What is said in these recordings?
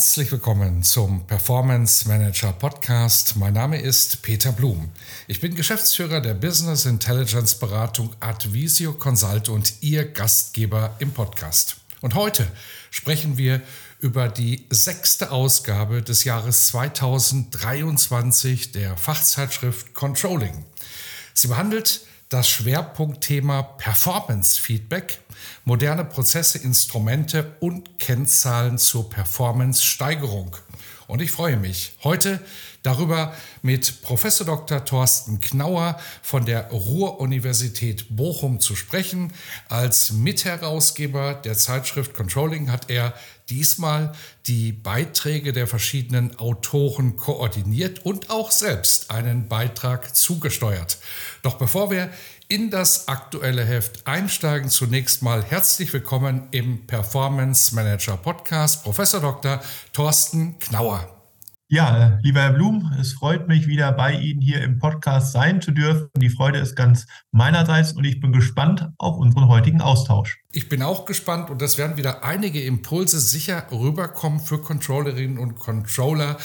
Herzlich willkommen zum Performance Manager Podcast. Mein Name ist Peter Blum. Ich bin Geschäftsführer der Business Intelligence Beratung Advisio Consult und Ihr Gastgeber im Podcast. Und heute sprechen wir über die sechste Ausgabe des Jahres 2023 der Fachzeitschrift Controlling. Sie behandelt das Schwerpunktthema Performance Feedback, moderne Prozesse, Instrumente und Kennzahlen zur Performance-Steigerung. Und ich freue mich heute darüber mit Professor Dr. Thorsten Knauer von der Ruhr-Universität Bochum zu sprechen. Als Mitherausgeber der Zeitschrift Controlling hat er diesmal die Beiträge der verschiedenen Autoren koordiniert und auch selbst einen Beitrag zugesteuert. Doch bevor wir in das aktuelle Heft einsteigen, zunächst mal herzlich willkommen im Performance Manager Podcast, Professor Dr. Thorsten Knauer. Ja, lieber Herr Blum, es freut mich wieder bei Ihnen hier im Podcast sein zu dürfen. Die Freude ist ganz meinerseits und ich bin gespannt auf unseren heutigen Austausch. Ich bin auch gespannt und das werden wieder einige Impulse sicher rüberkommen für Controllerinnen und Controller,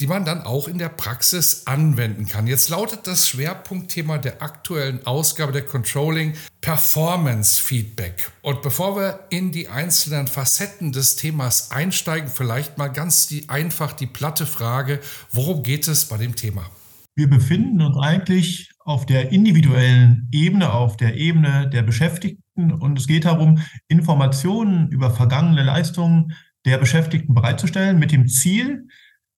die man dann auch in der Praxis anwenden kann. Jetzt lautet das Schwerpunktthema der aktuellen Ausgabe der Controlling Performance Feedback. Und bevor wir in die einzelnen Facetten des Themas einsteigen, vielleicht mal ganz die, einfach die platte Frage, worum geht es bei dem Thema? Wir befinden uns eigentlich auf der individuellen Ebene, auf der Ebene der Beschäftigten und es geht darum, Informationen über vergangene Leistungen der Beschäftigten bereitzustellen mit dem Ziel,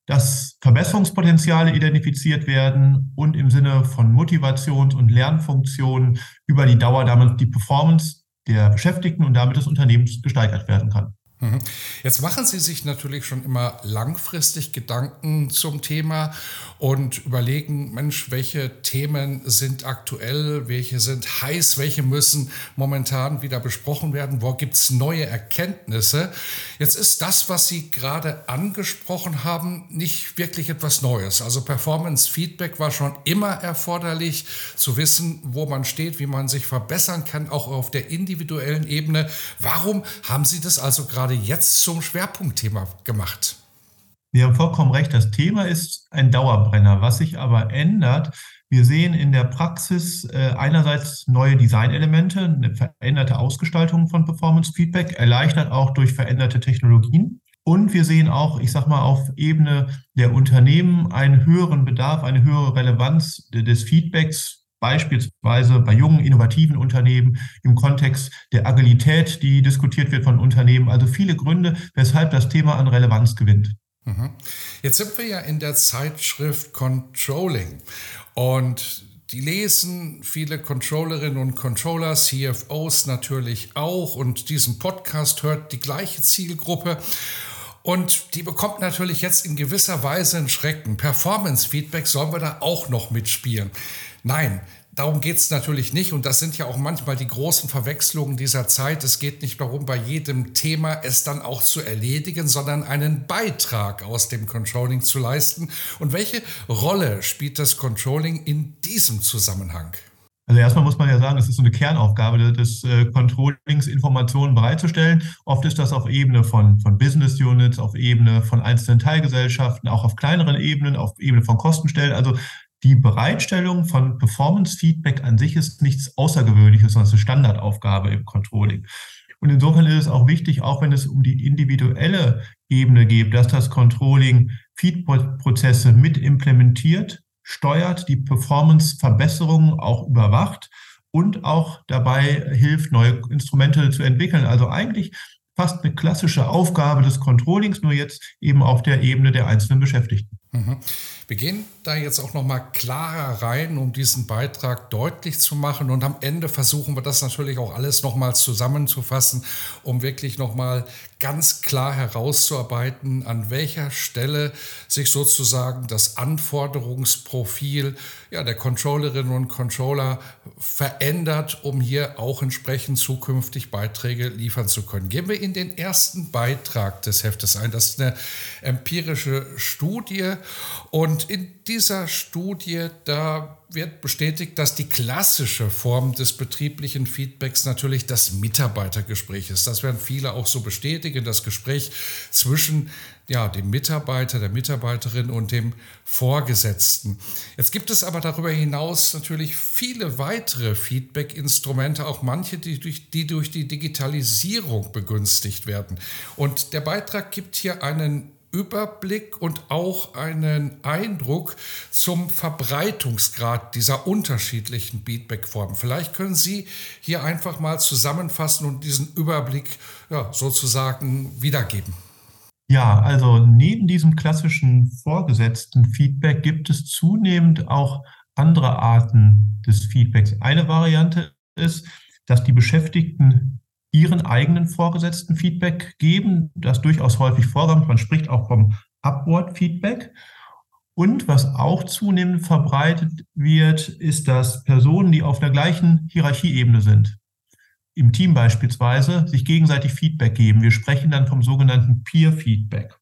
dass Verbesserungspotenziale identifiziert werden und im Sinne von Motivations- und Lernfunktionen über die Dauer damit die Performance der Beschäftigten und damit des Unternehmens gesteigert werden kann. Mhm. Jetzt machen Sie sich natürlich schon immer langfristig Gedanken zum Thema und überlegen, Mensch, welche Themen sind aktuell, welche sind heiß, welche müssen momentan wieder besprochen werden, wo gibt es neue Erkenntnisse. Jetzt ist das, was Sie gerade angesprochen haben, nicht wirklich etwas Neues. Also Performance Feedback war schon immer erforderlich, zu wissen, wo man steht, wie man sich verbessern kann, auch auf der individuellen Ebene. Warum haben Sie das also gerade gerade jetzt zum Schwerpunktthema gemacht. Sie haben vollkommen recht. Das Thema ist ein Dauerbrenner. Was sich aber ändert, wir sehen in der Praxis äh, einerseits neue Designelemente, eine veränderte Ausgestaltung von Performance Feedback, erleichtert auch durch veränderte Technologien. Und wir sehen auch, ich sage mal, auf Ebene der Unternehmen einen höheren Bedarf, eine höhere Relevanz des Feedbacks beispielsweise bei jungen, innovativen Unternehmen im Kontext der Agilität, die diskutiert wird von Unternehmen. Also viele Gründe, weshalb das Thema an Relevanz gewinnt. Mhm. Jetzt sind wir ja in der Zeitschrift Controlling und die lesen viele Controllerinnen und Controller, CFOs natürlich auch und diesen Podcast hört die gleiche Zielgruppe. Und die bekommt natürlich jetzt in gewisser Weise einen Schrecken. Performance-Feedback sollen wir da auch noch mitspielen. Nein, Darum geht es natürlich nicht und das sind ja auch manchmal die großen Verwechslungen dieser Zeit. Es geht nicht darum, bei jedem Thema es dann auch zu erledigen, sondern einen Beitrag aus dem Controlling zu leisten. Und welche Rolle spielt das Controlling in diesem Zusammenhang? Also erstmal muss man ja sagen, es ist so eine Kernaufgabe des äh, Controllings, Informationen bereitzustellen. Oft ist das auf Ebene von, von Business Units, auf Ebene von einzelnen Teilgesellschaften, auch auf kleineren Ebenen, auf Ebene von Kostenstellen. Also die Bereitstellung von Performance-Feedback an sich ist nichts Außergewöhnliches, sondern es ist eine Standardaufgabe im Controlling. Und insofern ist es auch wichtig, auch wenn es um die individuelle Ebene geht, dass das Controlling Feedback-Prozesse mit implementiert, steuert, die Performance-Verbesserungen auch überwacht und auch dabei hilft, neue Instrumente zu entwickeln. Also eigentlich fast eine klassische Aufgabe des Controllings, nur jetzt eben auf der Ebene der einzelnen Beschäftigten. Mhm. Wir gehen da jetzt auch noch mal klarer rein, um diesen Beitrag deutlich zu machen. Und am Ende versuchen wir das natürlich auch alles noch mal zusammenzufassen, um wirklich noch mal ganz klar herauszuarbeiten, an welcher Stelle sich sozusagen das Anforderungsprofil ja, der Controllerinnen und Controller verändert, um hier auch entsprechend zukünftig Beiträge liefern zu können. Gehen wir in den ersten Beitrag des Heftes ein. Das ist eine empirische Studie und in dieser Studie, da wird bestätigt, dass die klassische Form des betrieblichen Feedbacks natürlich das Mitarbeitergespräch ist. Das werden viele auch so bestätigen, das Gespräch zwischen ja, dem Mitarbeiter, der Mitarbeiterin und dem Vorgesetzten. Jetzt gibt es aber darüber hinaus natürlich viele weitere Feedback-Instrumente, auch manche, die durch, die durch die Digitalisierung begünstigt werden. Und der Beitrag gibt hier einen Überblick und auch einen Eindruck zum Verbreitungsgrad dieser unterschiedlichen Feedback-Formen. Vielleicht können Sie hier einfach mal zusammenfassen und diesen Überblick ja, sozusagen wiedergeben. Ja, also neben diesem klassischen vorgesetzten Feedback gibt es zunehmend auch andere Arten des Feedbacks. Eine Variante ist, dass die Beschäftigten ihren eigenen Vorgesetzten Feedback geben, das durchaus häufig vorkommt. Man spricht auch vom Upward-Feedback. Und was auch zunehmend verbreitet wird, ist, dass Personen, die auf der gleichen Hierarchieebene sind, im Team beispielsweise, sich gegenseitig Feedback geben. Wir sprechen dann vom sogenannten Peer-Feedback.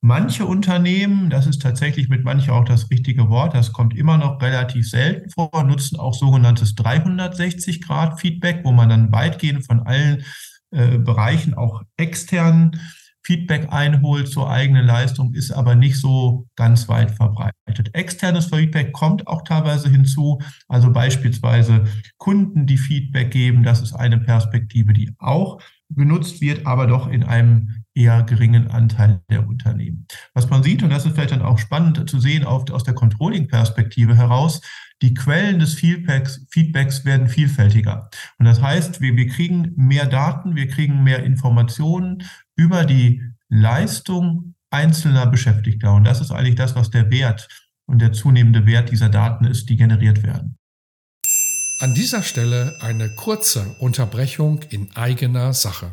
Manche Unternehmen, das ist tatsächlich mit manchen auch das richtige Wort, das kommt immer noch relativ selten vor, nutzen auch sogenanntes 360-Grad-Feedback, wo man dann weitgehend von allen äh, Bereichen auch externen Feedback einholt zur eigenen Leistung, ist aber nicht so ganz weit verbreitet. Externes Feedback kommt auch teilweise hinzu, also beispielsweise Kunden, die Feedback geben, das ist eine Perspektive, die auch genutzt wird, aber doch in einem eher geringen Anteil der Unternehmen. Was man sieht, und das ist vielleicht dann auch spannend zu sehen auf, aus der Controlling-Perspektive heraus, die Quellen des Feedbacks, Feedbacks werden vielfältiger. Und das heißt, wir, wir kriegen mehr Daten, wir kriegen mehr Informationen über die Leistung einzelner Beschäftigter. Und das ist eigentlich das, was der Wert und der zunehmende Wert dieser Daten ist, die generiert werden. An dieser Stelle eine kurze Unterbrechung in eigener Sache.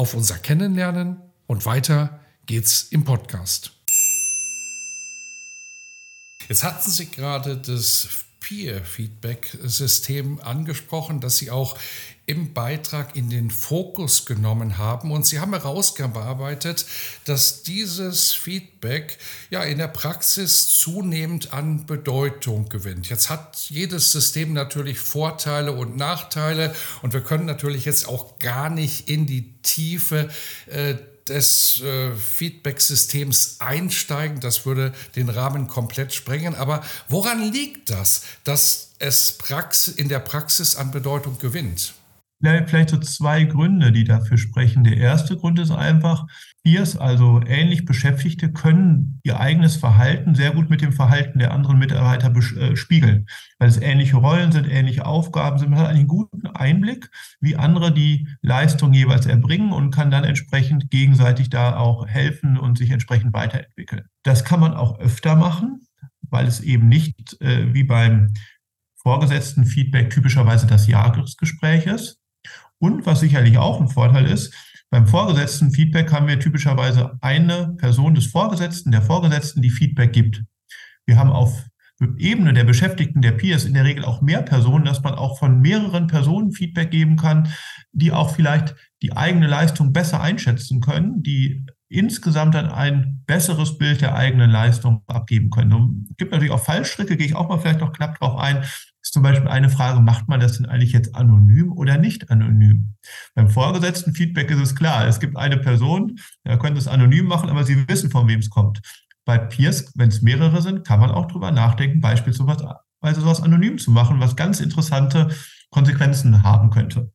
auf unser Kennenlernen und weiter geht's im Podcast. Jetzt hatten Sie gerade das Peer-Feedback-System angesprochen, das Sie auch im Beitrag in den Fokus genommen haben. Und Sie haben herausgearbeitet, dass dieses Feedback ja in der Praxis zunehmend an Bedeutung gewinnt. Jetzt hat jedes System natürlich Vorteile und Nachteile und wir können natürlich jetzt auch gar nicht in die Tiefe äh, des äh, Feedback-Systems einsteigen. Das würde den Rahmen komplett sprengen. Aber woran liegt das, dass es Prax in der Praxis an Bedeutung gewinnt? Vielleicht so zwei Gründe, die dafür sprechen. Der erste Grund ist einfach, Peers, also ähnlich Beschäftigte, können ihr eigenes Verhalten sehr gut mit dem Verhalten der anderen Mitarbeiter äh, spiegeln, weil es ähnliche Rollen sind, ähnliche Aufgaben sind. Man hat einen guten Einblick, wie andere die Leistung jeweils erbringen und kann dann entsprechend gegenseitig da auch helfen und sich entsprechend weiterentwickeln. Das kann man auch öfter machen, weil es eben nicht äh, wie beim vorgesetzten Feedback typischerweise das Jahresgespräch ist, und was sicherlich auch ein Vorteil ist, beim Vorgesetzten Feedback haben wir typischerweise eine Person des Vorgesetzten, der Vorgesetzten, die Feedback gibt. Wir haben auf Ebene der Beschäftigten, der Peers in der Regel auch mehr Personen, dass man auch von mehreren Personen Feedback geben kann, die auch vielleicht die eigene Leistung besser einschätzen können, die insgesamt dann ein besseres Bild der eigenen Leistung abgeben können. Es gibt natürlich auch Fallstricke, gehe ich auch mal vielleicht noch knapp drauf ein ist zum Beispiel eine Frage, macht man das denn eigentlich jetzt anonym oder nicht anonym? Beim vorgesetzten Feedback ist es klar, es gibt eine Person, da könnte es anonym machen, aber Sie wissen, von wem es kommt. bei Peers, wenn es mehrere sind, kann man auch drüber nachdenken, beispielsweise sowas anonym zu machen, was ganz interessante Konsequenzen haben könnte.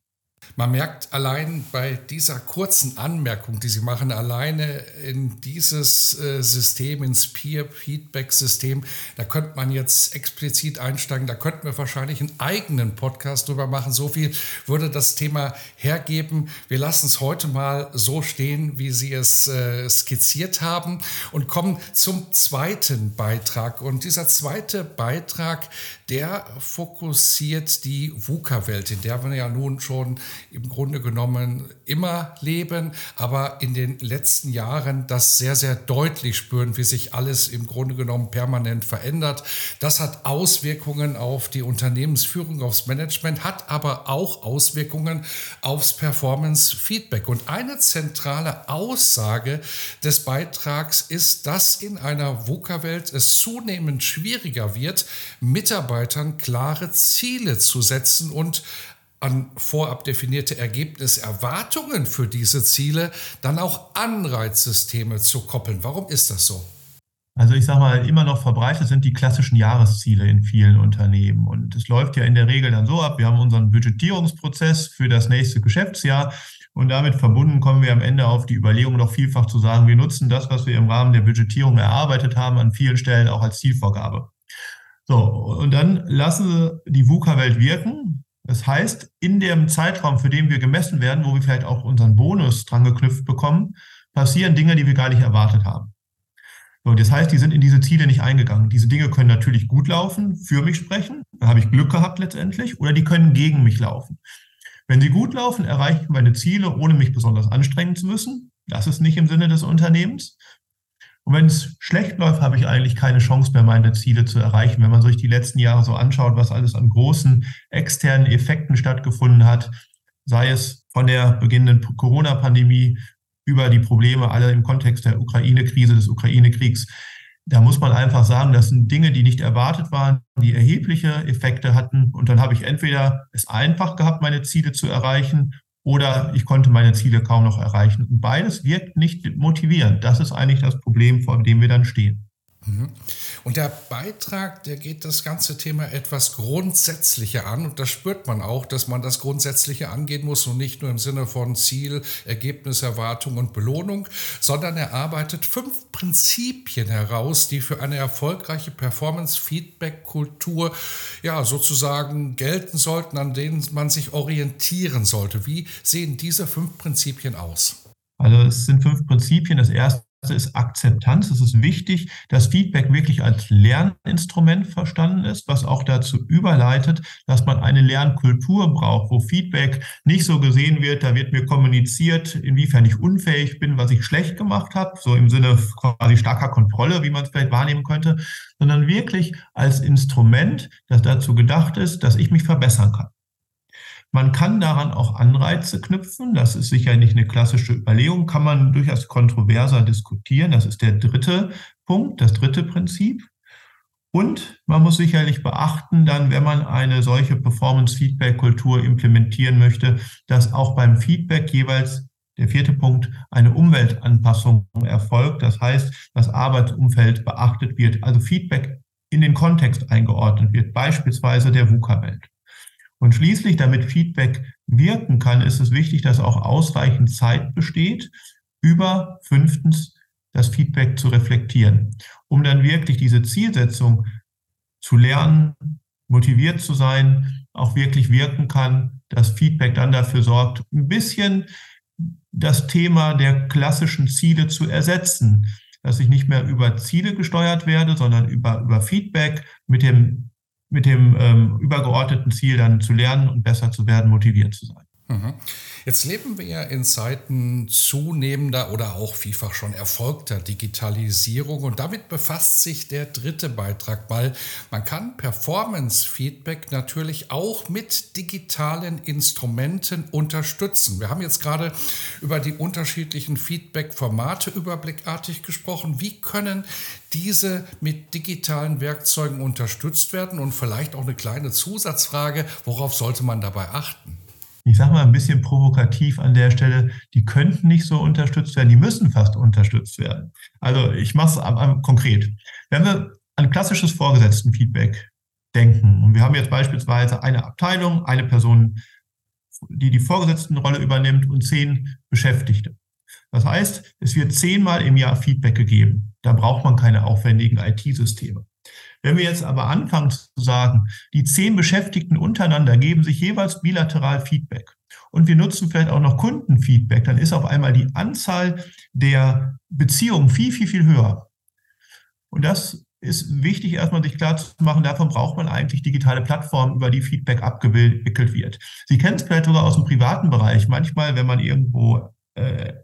Man merkt allein bei dieser kurzen Anmerkung, die Sie machen, alleine in dieses äh, System, ins Peer-Feedback-System, da könnte man jetzt explizit einsteigen, da könnten wir wahrscheinlich einen eigenen Podcast drüber machen. So viel würde das Thema hergeben. Wir lassen es heute mal so stehen, wie Sie es äh, skizziert haben und kommen zum zweiten Beitrag. Und dieser zweite Beitrag, der fokussiert die VUCA-Welt, in der wir ja nun schon im Grunde genommen immer leben, aber in den letzten Jahren das sehr, sehr deutlich spüren, wie sich alles im Grunde genommen permanent verändert. Das hat Auswirkungen auf die Unternehmensführung, aufs Management, hat aber auch Auswirkungen aufs Performance-Feedback. Und eine zentrale Aussage des Beitrags ist, dass in einer VUCA-Welt es zunehmend schwieriger wird, Mitarbeitern klare Ziele zu setzen und an vorab definierte Ergebniserwartungen für diese Ziele dann auch Anreizsysteme zu koppeln. Warum ist das so? Also ich sage mal, immer noch verbreitet sind die klassischen Jahresziele in vielen Unternehmen. Und es läuft ja in der Regel dann so ab, wir haben unseren Budgetierungsprozess für das nächste Geschäftsjahr und damit verbunden kommen wir am Ende auf die Überlegung noch vielfach zu sagen, wir nutzen das, was wir im Rahmen der Budgetierung erarbeitet haben, an vielen Stellen auch als Zielvorgabe. So, und dann lassen Sie die VUCA-Welt wirken. Das heißt, in dem Zeitraum, für den wir gemessen werden, wo wir vielleicht auch unseren Bonus dran geknüpft bekommen, passieren Dinge, die wir gar nicht erwartet haben. So, das heißt, die sind in diese Ziele nicht eingegangen. Diese Dinge können natürlich gut laufen, für mich sprechen, da habe ich Glück gehabt letztendlich, oder die können gegen mich laufen. Wenn sie gut laufen, erreiche ich meine Ziele, ohne mich besonders anstrengen zu müssen. Das ist nicht im Sinne des Unternehmens. Und wenn es schlecht läuft, habe ich eigentlich keine Chance mehr, meine Ziele zu erreichen. Wenn man sich die letzten Jahre so anschaut, was alles an großen externen Effekten stattgefunden hat, sei es von der beginnenden Corona-Pandemie über die Probleme alle im Kontext der Ukraine-Krise, des Ukraine-Kriegs, da muss man einfach sagen, das sind Dinge, die nicht erwartet waren, die erhebliche Effekte hatten. Und dann habe ich entweder es einfach gehabt, meine Ziele zu erreichen, oder ich konnte meine Ziele kaum noch erreichen. Und beides wirkt nicht motivierend. Das ist eigentlich das Problem, vor dem wir dann stehen. Mhm. Und der Beitrag, der geht das ganze Thema etwas grundsätzlicher an. Und da spürt man auch, dass man das Grundsätzliche angehen muss und nicht nur im Sinne von Ziel, Ergebnis, Erwartung und Belohnung, sondern er arbeitet fünf Prinzipien heraus, die für eine erfolgreiche Performance-Feedback-Kultur ja sozusagen gelten sollten, an denen man sich orientieren sollte. Wie sehen diese fünf Prinzipien aus? Also es sind fünf Prinzipien. Das erste ist Akzeptanz. Es ist wichtig, dass Feedback wirklich als Lerninstrument verstanden ist, was auch dazu überleitet, dass man eine Lernkultur braucht, wo Feedback nicht so gesehen wird, da wird mir kommuniziert, inwiefern ich unfähig bin, was ich schlecht gemacht habe, so im Sinne quasi starker Kontrolle, wie man es vielleicht wahrnehmen könnte, sondern wirklich als Instrument, das dazu gedacht ist, dass ich mich verbessern kann. Man kann daran auch Anreize knüpfen. Das ist sicher nicht eine klassische Überlegung, kann man durchaus kontroverser diskutieren. Das ist der dritte Punkt, das dritte Prinzip. Und man muss sicherlich beachten, dann, wenn man eine solche Performance-Feedback-Kultur implementieren möchte, dass auch beim Feedback jeweils der vierte Punkt, eine Umweltanpassung erfolgt. Das heißt, das Arbeitsumfeld beachtet wird, also Feedback in den Kontext eingeordnet wird, beispielsweise der VUCA-Welt. Und schließlich, damit Feedback wirken kann, ist es wichtig, dass auch ausreichend Zeit besteht, über fünftens das Feedback zu reflektieren, um dann wirklich diese Zielsetzung zu lernen, motiviert zu sein, auch wirklich wirken kann, dass Feedback dann dafür sorgt, ein bisschen das Thema der klassischen Ziele zu ersetzen, dass ich nicht mehr über Ziele gesteuert werde, sondern über, über Feedback mit dem mit dem ähm, übergeordneten Ziel dann zu lernen und besser zu werden, motiviert zu sein. Mhm. Jetzt leben wir ja in Zeiten zunehmender oder auch vielfach schon erfolgter Digitalisierung und damit befasst sich der dritte Beitrag, weil man kann Performance-Feedback natürlich auch mit digitalen Instrumenten unterstützen. Wir haben jetzt gerade über die unterschiedlichen Feedback-Formate überblickartig gesprochen. Wie können diese mit digitalen Werkzeugen unterstützt werden? Und vielleicht auch eine kleine Zusatzfrage, worauf sollte man dabei achten? Ich sage mal ein bisschen provokativ an der Stelle, die könnten nicht so unterstützt werden, die müssen fast unterstützt werden. Also ich mache es konkret. Wenn wir an klassisches Vorgesetztenfeedback denken und wir haben jetzt beispielsweise eine Abteilung, eine Person, die die Vorgesetztenrolle übernimmt und zehn Beschäftigte. Das heißt, es wird zehnmal im Jahr Feedback gegeben. Da braucht man keine aufwendigen IT-Systeme. Wenn wir jetzt aber anfangen zu sagen, die zehn Beschäftigten untereinander geben sich jeweils bilateral Feedback und wir nutzen vielleicht auch noch Kundenfeedback, dann ist auf einmal die Anzahl der Beziehungen viel, viel, viel höher. Und das ist wichtig, erstmal sich klar zu machen, davon braucht man eigentlich digitale Plattformen, über die Feedback abgewickelt wird. Sie kennen es vielleicht sogar aus dem privaten Bereich. Manchmal, wenn man irgendwo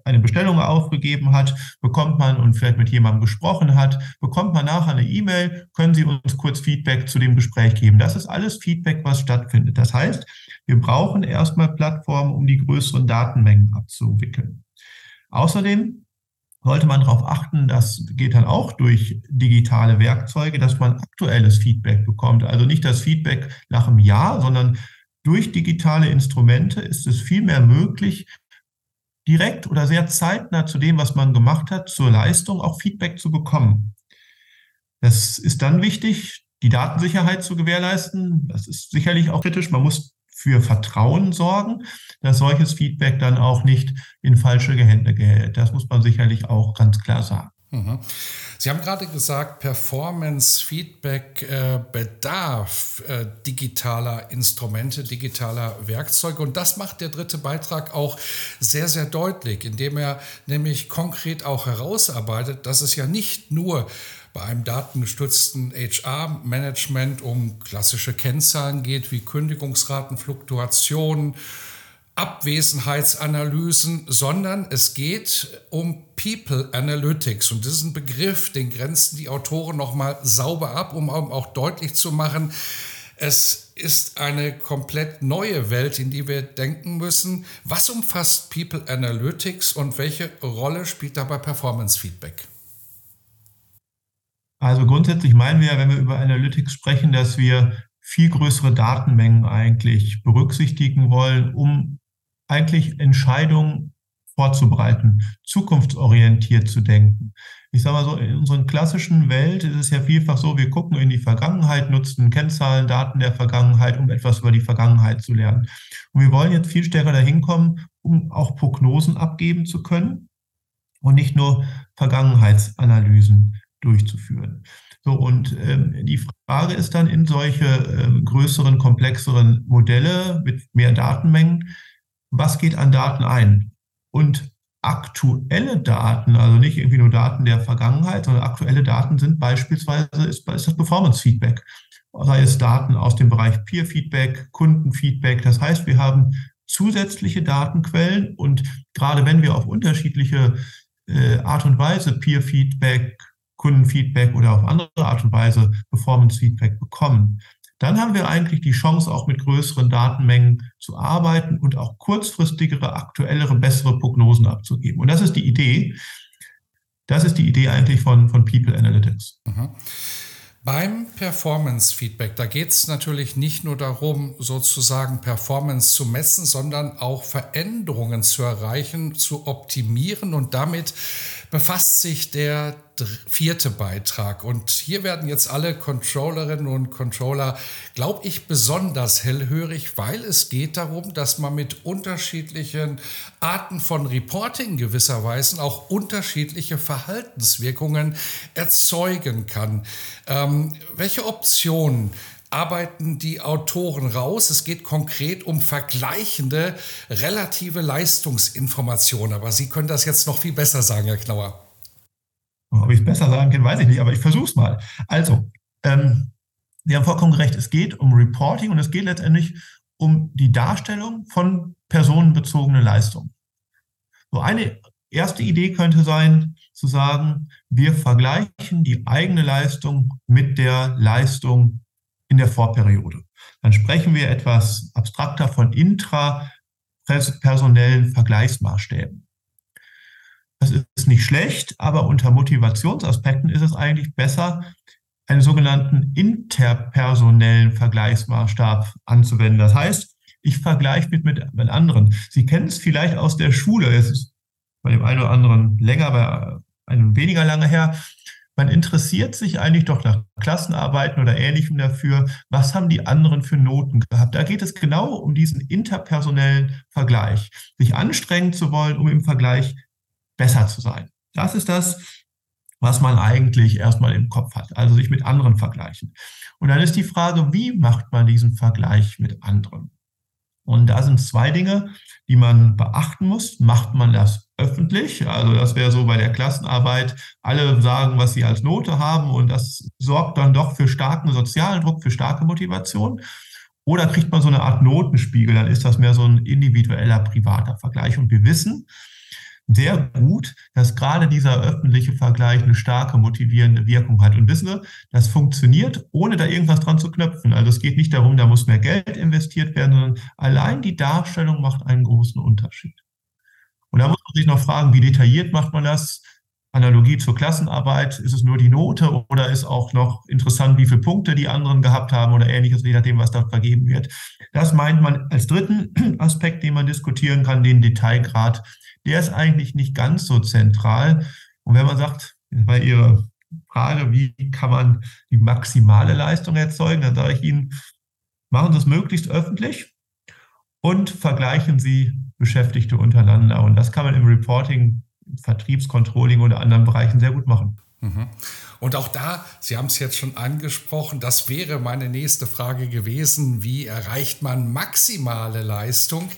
eine Bestellung aufgegeben hat, bekommt man und vielleicht mit jemandem gesprochen hat, bekommt man nachher eine E-Mail, können Sie uns kurz Feedback zu dem Gespräch geben. Das ist alles Feedback, was stattfindet. Das heißt, wir brauchen erstmal Plattformen, um die größeren Datenmengen abzuwickeln. Außerdem sollte man darauf achten, das geht dann auch durch digitale Werkzeuge, dass man aktuelles Feedback bekommt. Also nicht das Feedback nach einem Jahr, sondern durch digitale Instrumente ist es viel mehr möglich, direkt oder sehr zeitnah zu dem, was man gemacht hat, zur Leistung auch Feedback zu bekommen. Das ist dann wichtig, die Datensicherheit zu gewährleisten. Das ist sicherlich auch kritisch. Man muss für Vertrauen sorgen, dass solches Feedback dann auch nicht in falsche Hände gerät. Das muss man sicherlich auch ganz klar sagen. Mhm. Sie haben gerade gesagt, Performance, Feedback, äh, Bedarf äh, digitaler Instrumente, digitaler Werkzeuge. Und das macht der dritte Beitrag auch sehr, sehr deutlich, indem er nämlich konkret auch herausarbeitet, dass es ja nicht nur bei einem datengestützten HR-Management um klassische Kennzahlen geht, wie Kündigungsraten, Fluktuationen, Abwesenheitsanalysen, sondern es geht um People Analytics. Und ein Begriff, den grenzen die Autoren nochmal sauber ab, um auch deutlich zu machen, es ist eine komplett neue Welt, in die wir denken müssen. Was umfasst People Analytics und welche Rolle spielt dabei Performance Feedback? Also grundsätzlich meinen wir, wenn wir über Analytics sprechen, dass wir viel größere Datenmengen eigentlich berücksichtigen wollen, um eigentlich Entscheidungen vorzubereiten, zukunftsorientiert zu denken. Ich sage mal so, in unserer klassischen Welt ist es ja vielfach so, wir gucken in die Vergangenheit, nutzen Kennzahlen, Daten der Vergangenheit, um etwas über die Vergangenheit zu lernen. Und wir wollen jetzt viel stärker dahin kommen, um auch Prognosen abgeben zu können und nicht nur Vergangenheitsanalysen durchzuführen. So, und ähm, die Frage ist dann in solche ähm, größeren, komplexeren Modelle mit mehr Datenmengen, was geht an Daten ein? Und aktuelle Daten, also nicht irgendwie nur Daten der Vergangenheit, sondern aktuelle Daten sind beispielsweise ist, ist das Performance-Feedback. Sei es Daten aus dem Bereich Peer-Feedback, Kundenfeedback. Das heißt, wir haben zusätzliche Datenquellen und gerade wenn wir auf unterschiedliche äh, Art und Weise Peer-Feedback, Kundenfeedback oder auf andere Art und Weise Performance-Feedback bekommen, dann haben wir eigentlich die Chance, auch mit größeren Datenmengen zu arbeiten und auch kurzfristigere, aktuellere, bessere Prognosen abzugeben. Und das ist die Idee. Das ist die Idee eigentlich von, von People Analytics. Mhm. Beim Performance Feedback, da geht es natürlich nicht nur darum, sozusagen Performance zu messen, sondern auch Veränderungen zu erreichen, zu optimieren und damit befasst sich der vierte Beitrag. Und hier werden jetzt alle Controllerinnen und Controller, glaube ich, besonders hellhörig, weil es geht darum, dass man mit unterschiedlichen Arten von Reporting gewisserweise auch unterschiedliche Verhaltenswirkungen erzeugen kann. Ähm, welche Optionen arbeiten die Autoren raus. Es geht konkret um vergleichende relative Leistungsinformationen. Aber Sie können das jetzt noch viel besser sagen, Herr Knauer. Ob ich es besser sagen kann, weiß ich nicht, aber ich versuche es mal. Also, ähm, Sie haben vollkommen recht, es geht um Reporting und es geht letztendlich um die Darstellung von personenbezogenen Leistungen. So eine erste Idee könnte sein, zu sagen, wir vergleichen die eigene Leistung mit der Leistung in der Vorperiode. Dann sprechen wir etwas abstrakter von intrapersonellen Vergleichsmaßstäben. Das ist nicht schlecht, aber unter Motivationsaspekten ist es eigentlich besser, einen sogenannten interpersonellen Vergleichsmaßstab anzuwenden. Das heißt, ich vergleiche mit, mit, anderen. Sie kennen es vielleicht aus der Schule, es ist bei dem einen oder anderen länger, bei einem weniger lange her. Man interessiert sich eigentlich doch nach Klassenarbeiten oder Ähnlichem dafür, was haben die anderen für Noten gehabt. Da geht es genau um diesen interpersonellen Vergleich, sich anstrengen zu wollen, um im Vergleich besser zu sein. Das ist das, was man eigentlich erstmal im Kopf hat, also sich mit anderen vergleichen. Und dann ist die Frage, wie macht man diesen Vergleich mit anderen? Und da sind zwei Dinge, die man beachten muss. Macht man das öffentlich? Also das wäre so bei der Klassenarbeit, alle sagen, was sie als Note haben und das sorgt dann doch für starken sozialen Druck, für starke Motivation. Oder kriegt man so eine Art Notenspiegel, dann ist das mehr so ein individueller, privater Vergleich. Und wir wissen, sehr gut, dass gerade dieser öffentliche Vergleich eine starke motivierende Wirkung hat. Und wissen wir, das funktioniert, ohne da irgendwas dran zu knöpfen. Also es geht nicht darum, da muss mehr Geld investiert werden, sondern allein die Darstellung macht einen großen Unterschied. Und da muss man sich noch fragen, wie detailliert macht man das? Analogie zur Klassenarbeit, ist es nur die Note oder ist auch noch interessant, wie viele Punkte die anderen gehabt haben oder ähnliches, je nachdem, was da vergeben wird. Das meint man als dritten Aspekt, den man diskutieren kann, den Detailgrad der ist eigentlich nicht ganz so zentral. Und wenn man sagt, bei Ihrer Frage, wie kann man die maximale Leistung erzeugen, dann sage ich Ihnen, machen Sie es möglichst öffentlich und vergleichen Sie Beschäftigte untereinander. Und das kann man im Reporting, Vertriebscontrolling oder anderen Bereichen sehr gut machen. Mhm. Und auch da, Sie haben es jetzt schon angesprochen, das wäre meine nächste Frage gewesen, wie erreicht man maximale Leistung?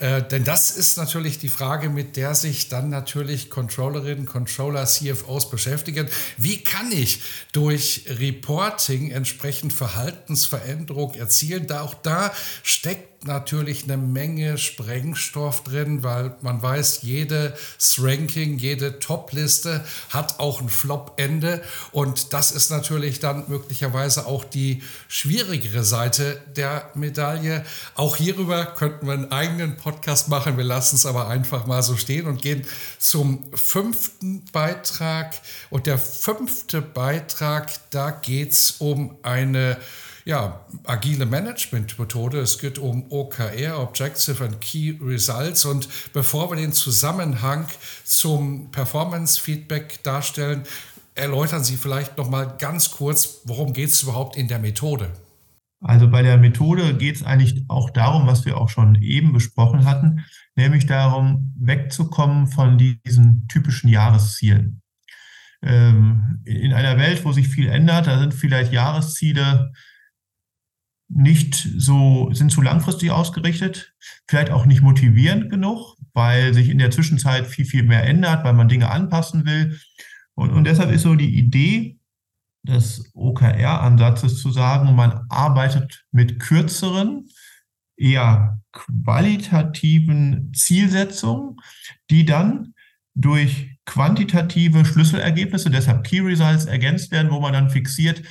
Äh, denn das ist natürlich die Frage, mit der sich dann natürlich Controllerinnen, Controller, CFOs beschäftigen. Wie kann ich durch Reporting entsprechend Verhaltensveränderung erzielen? Da auch da steckt natürlich eine Menge Sprengstoff drin, weil man weiß, jedes Ranking, jede Top-Liste hat auch ein Flop-Ende. Und das ist natürlich dann möglicherweise auch die schwierigere Seite der Medaille. Auch hierüber könnten wir einen eigenen Podcast machen. Wir lassen es aber einfach mal so stehen und gehen zum fünften Beitrag. Und der fünfte Beitrag, da geht es um eine ja, agile Management-Methode. Es geht um OKR, Objective and Key Results. Und bevor wir den Zusammenhang zum Performance-Feedback darstellen, erläutern Sie vielleicht noch mal ganz kurz, worum geht es überhaupt in der Methode? Also bei der Methode geht es eigentlich auch darum, was wir auch schon eben besprochen hatten, nämlich darum, wegzukommen von diesen typischen Jahreszielen. Ähm, in einer Welt, wo sich viel ändert, da sind vielleicht Jahresziele nicht so, sind zu langfristig ausgerichtet, vielleicht auch nicht motivierend genug, weil sich in der Zwischenzeit viel, viel mehr ändert, weil man Dinge anpassen will. Und, und deshalb ist so die Idee des OKR-Ansatzes zu sagen, man arbeitet mit kürzeren, eher qualitativen Zielsetzungen, die dann durch quantitative Schlüsselergebnisse, deshalb Key Results, ergänzt werden, wo man dann fixiert,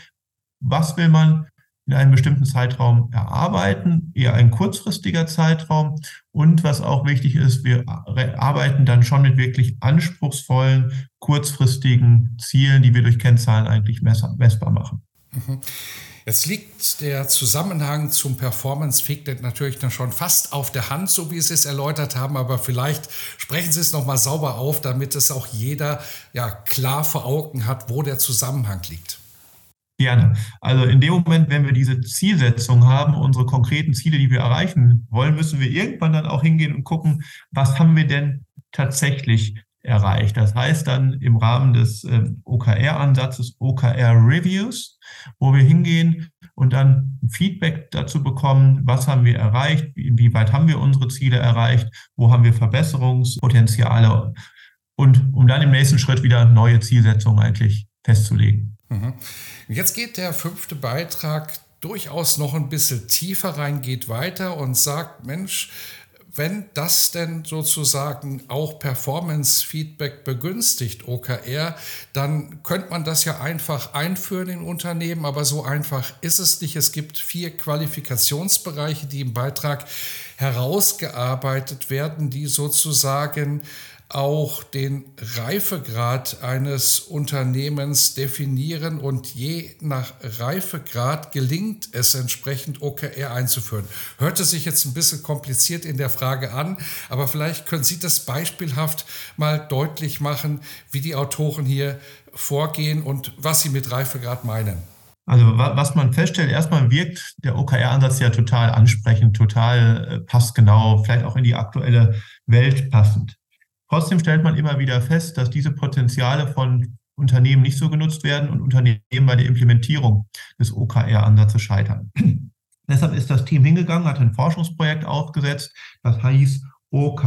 was will man in einem bestimmten Zeitraum erarbeiten, eher ein kurzfristiger Zeitraum. Und was auch wichtig ist, wir arbeiten dann schon mit wirklich anspruchsvollen, kurzfristigen Zielen, die wir durch Kennzahlen eigentlich messbar machen. Mhm. Jetzt liegt der Zusammenhang zum Performance Feedback natürlich dann schon fast auf der Hand, so wie Sie es erläutert haben, aber vielleicht sprechen Sie es nochmal sauber auf, damit es auch jeder ja klar vor Augen hat, wo der Zusammenhang liegt. Gerne. Also in dem Moment, wenn wir diese Zielsetzung haben, unsere konkreten Ziele, die wir erreichen wollen, müssen wir irgendwann dann auch hingehen und gucken, was haben wir denn tatsächlich erreicht. Das heißt dann im Rahmen des äh, OKR-Ansatzes OKR-Reviews, wo wir hingehen und dann Feedback dazu bekommen, was haben wir erreicht, inwieweit haben wir unsere Ziele erreicht, wo haben wir Verbesserungspotenziale und um dann im nächsten Schritt wieder neue Zielsetzungen eigentlich festzulegen. Mhm. Jetzt geht der fünfte Beitrag durchaus noch ein bisschen tiefer rein, geht weiter und sagt, Mensch, wenn das denn sozusagen auch Performance-Feedback begünstigt, OKR, dann könnte man das ja einfach einführen in Unternehmen, aber so einfach ist es nicht. Es gibt vier Qualifikationsbereiche, die im Beitrag herausgearbeitet werden, die sozusagen auch den Reifegrad eines Unternehmens definieren und je nach Reifegrad gelingt es entsprechend OKR einzuführen. Hörte sich jetzt ein bisschen kompliziert in der Frage an, aber vielleicht können Sie das beispielhaft mal deutlich machen, wie die Autoren hier vorgehen und was sie mit Reifegrad meinen. Also was man feststellt, erstmal wirkt der OKR-Ansatz ja total ansprechend, total äh, passgenau, vielleicht auch in die aktuelle Welt passend. Trotzdem stellt man immer wieder fest, dass diese Potenziale von Unternehmen nicht so genutzt werden und Unternehmen bei der Implementierung des OKR-Ansatzes scheitern. Deshalb ist das Team hingegangen, hat ein Forschungsprojekt aufgesetzt, das heißt OK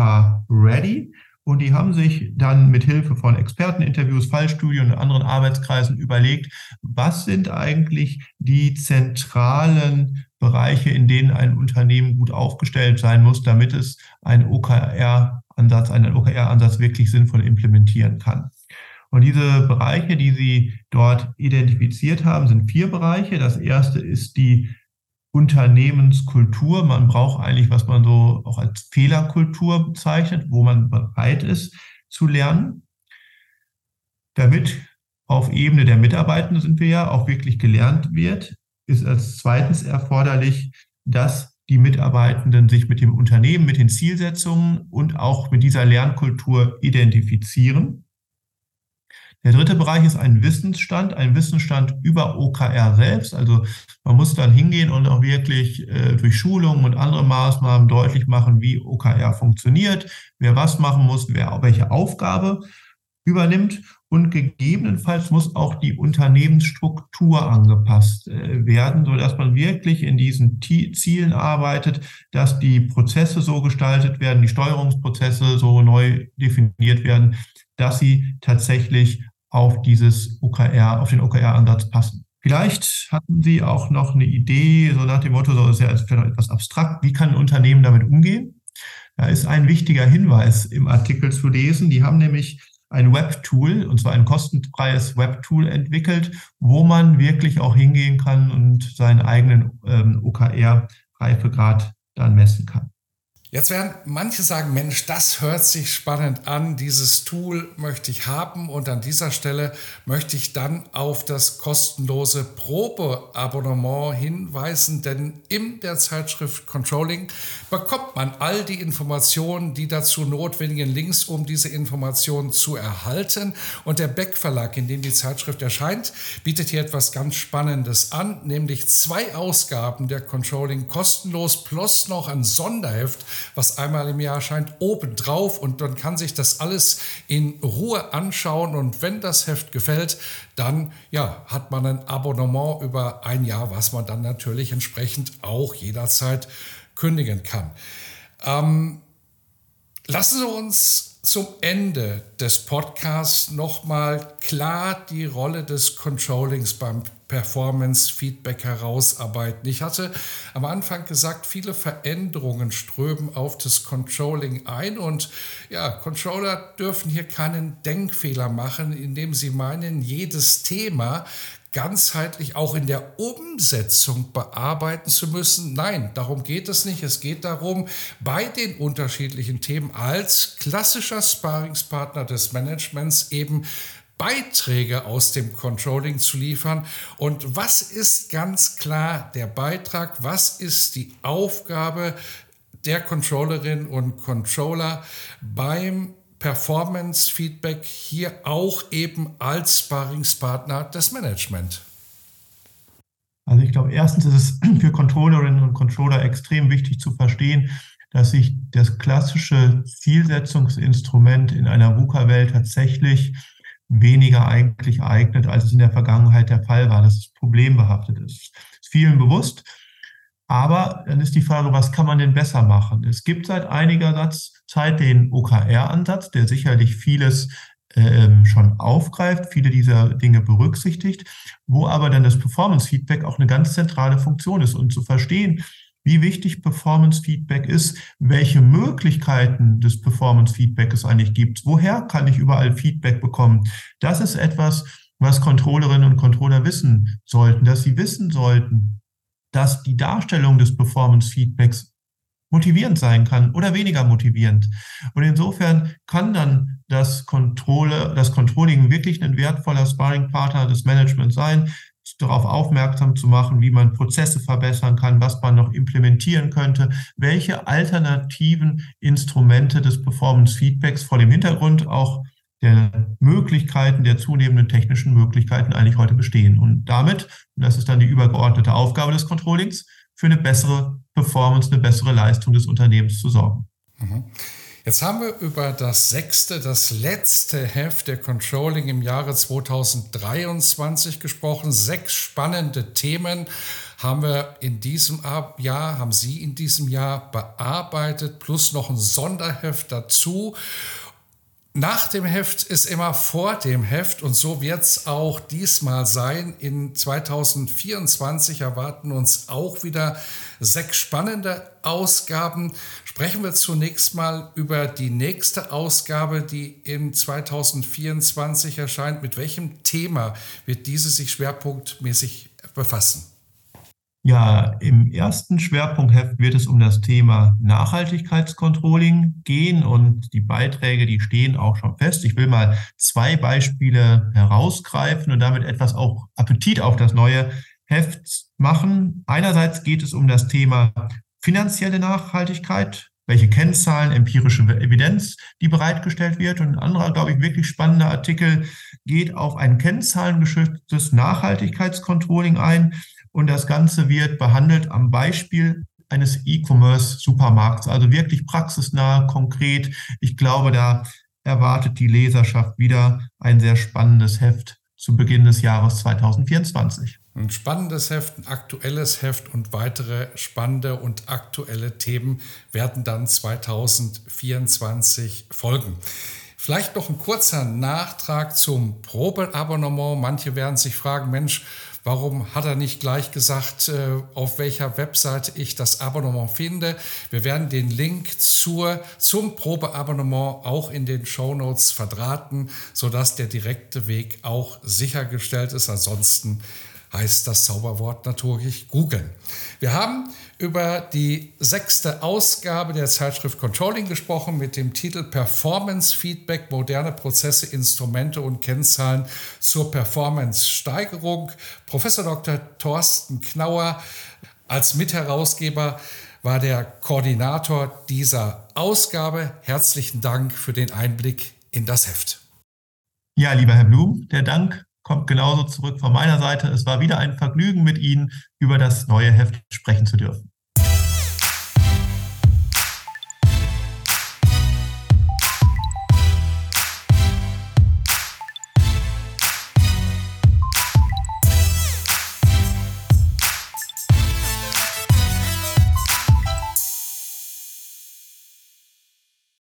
Ready. Und die haben sich dann mit Hilfe von Experteninterviews, Fallstudien und anderen Arbeitskreisen überlegt, was sind eigentlich die zentralen Bereiche, in denen ein Unternehmen gut aufgestellt sein muss, damit es einen OKR-Ansatz, einen OKR-Ansatz wirklich sinnvoll implementieren kann. Und diese Bereiche, die Sie dort identifiziert haben, sind vier Bereiche. Das erste ist die Unternehmenskultur. Man braucht eigentlich, was man so auch als Fehlerkultur bezeichnet, wo man bereit ist zu lernen. Damit auf Ebene der Mitarbeitenden sind wir ja auch wirklich gelernt wird, ist als zweitens erforderlich, dass die Mitarbeitenden sich mit dem Unternehmen, mit den Zielsetzungen und auch mit dieser Lernkultur identifizieren. Der dritte Bereich ist ein Wissensstand, ein Wissensstand über OKR selbst. Also man muss dann hingehen und auch wirklich äh, durch Schulungen und andere Maßnahmen deutlich machen, wie OKR funktioniert, wer was machen muss, wer welche Aufgabe übernimmt. Und gegebenenfalls muss auch die Unternehmensstruktur angepasst äh, werden, sodass man wirklich in diesen Zielen arbeitet, dass die Prozesse so gestaltet werden, die Steuerungsprozesse so neu definiert werden, dass sie tatsächlich auf dieses OKR, auf den OKR-Ansatz passen. Vielleicht hatten Sie auch noch eine Idee, so nach dem Motto, so ist ja etwas abstrakt, wie kann ein Unternehmen damit umgehen? Da ist ein wichtiger Hinweis im Artikel zu lesen. Die haben nämlich ein Webtool, und zwar ein kostenfreies Webtool entwickelt, wo man wirklich auch hingehen kann und seinen eigenen ähm, OKR-Reifegrad dann messen kann. Jetzt werden manche sagen, Mensch, das hört sich spannend an, dieses Tool möchte ich haben und an dieser Stelle möchte ich dann auf das kostenlose Probeabonnement hinweisen, denn in der Zeitschrift Controlling bekommt man all die Informationen, die dazu notwendigen Links, um diese Informationen zu erhalten. Und der Beck Verlag, in dem die Zeitschrift erscheint, bietet hier etwas ganz Spannendes an, nämlich zwei Ausgaben der Controlling kostenlos plus noch ein Sonderheft was einmal im Jahr erscheint, obendrauf und dann kann sich das alles in Ruhe anschauen und wenn das Heft gefällt, dann ja, hat man ein Abonnement über ein Jahr, was man dann natürlich entsprechend auch jederzeit kündigen kann. Ähm, lassen Sie uns zum Ende des Podcasts nochmal klar die Rolle des Controllings beim Performance Feedback herausarbeiten. Ich hatte am Anfang gesagt, viele Veränderungen strömen auf das Controlling ein und ja, Controller dürfen hier keinen Denkfehler machen, indem sie meinen, jedes Thema ganzheitlich auch in der Umsetzung bearbeiten zu müssen. Nein, darum geht es nicht. Es geht darum, bei den unterschiedlichen Themen als klassischer Sparingspartner des Managements eben Beiträge aus dem Controlling zu liefern. Und was ist ganz klar der Beitrag? Was ist die Aufgabe der Controllerin und Controller beim Performance-Feedback hier auch eben als Sparringspartner des Management? Also ich glaube, erstens ist es für Controllerinnen und Controller extrem wichtig zu verstehen, dass sich das klassische Zielsetzungsinstrument in einer VUCA-Welt tatsächlich weniger eigentlich eignet, als es in der Vergangenheit der Fall war, dass es problembehaftet ist. Ist vielen bewusst. Aber dann ist die Frage, was kann man denn besser machen? Es gibt seit einiger Zeit den OKR-Ansatz, der sicherlich vieles ähm, schon aufgreift, viele dieser Dinge berücksichtigt, wo aber dann das Performance-Feedback auch eine ganz zentrale Funktion ist. Und zu verstehen, wie wichtig Performance-Feedback ist, welche Möglichkeiten des Performance-Feedback es eigentlich gibt, woher kann ich überall Feedback bekommen. Das ist etwas, was Controllerinnen und Controller wissen sollten, dass sie wissen sollten, dass die Darstellung des Performance-Feedbacks motivierend sein kann oder weniger motivierend. Und insofern kann dann das, Controle, das Controlling wirklich ein wertvoller Sparringpartner des Managements sein, darauf aufmerksam zu machen, wie man Prozesse verbessern kann, was man noch implementieren könnte, welche alternativen Instrumente des Performance Feedbacks vor dem Hintergrund auch der Möglichkeiten, der zunehmenden technischen Möglichkeiten eigentlich heute bestehen. Und damit, und das ist dann die übergeordnete Aufgabe des Controllings, für eine bessere Performance, eine bessere Leistung des Unternehmens zu sorgen. Mhm. Jetzt haben wir über das sechste, das letzte Heft der Controlling im Jahre 2023 gesprochen. Sechs spannende Themen haben wir in diesem Jahr, haben Sie in diesem Jahr bearbeitet, plus noch ein Sonderheft dazu nach dem Heft ist immer vor dem Heft und so wird es auch diesmal sein. In 2024 erwarten uns auch wieder sechs spannende Ausgaben. Sprechen wir zunächst mal über die nächste Ausgabe, die in 2024 erscheint. Mit welchem Thema wird diese sich schwerpunktmäßig befassen? Ja, im ersten Schwerpunktheft wird es um das Thema Nachhaltigkeitscontrolling gehen und die Beiträge, die stehen auch schon fest. Ich will mal zwei Beispiele herausgreifen und damit etwas auch Appetit auf das neue Heft machen. Einerseits geht es um das Thema finanzielle Nachhaltigkeit, welche Kennzahlen, empirische Evidenz, die bereitgestellt wird. Und ein anderer, glaube ich, wirklich spannender Artikel geht auf ein kennzahlengeschütztes Nachhaltigkeitscontrolling ein. Und das Ganze wird behandelt am Beispiel eines E-Commerce-Supermarkts, also wirklich praxisnah, konkret. Ich glaube, da erwartet die Leserschaft wieder ein sehr spannendes Heft zu Beginn des Jahres 2024. Ein spannendes Heft, ein aktuelles Heft und weitere spannende und aktuelle Themen werden dann 2024 folgen. Vielleicht noch ein kurzer Nachtrag zum Probeabonnement. Manche werden sich fragen, Mensch, Warum hat er nicht gleich gesagt, äh, auf welcher Webseite ich das Abonnement finde? Wir werden den Link zur, zum Probeabonnement auch in den Show Notes verdrahten, sodass der direkte Weg auch sichergestellt ist. Ansonsten heißt das Zauberwort natürlich googeln. Wir haben über die sechste Ausgabe der Zeitschrift Controlling gesprochen mit dem Titel Performance Feedback, moderne Prozesse, Instrumente und Kennzahlen zur Performance-Steigerung. Professor Dr. Thorsten Knauer als Mitherausgeber war der Koordinator dieser Ausgabe. Herzlichen Dank für den Einblick in das Heft. Ja, lieber Herr Blum, der Dank kommt genauso zurück von meiner Seite. Es war wieder ein Vergnügen, mit Ihnen über das neue Heft sprechen zu dürfen.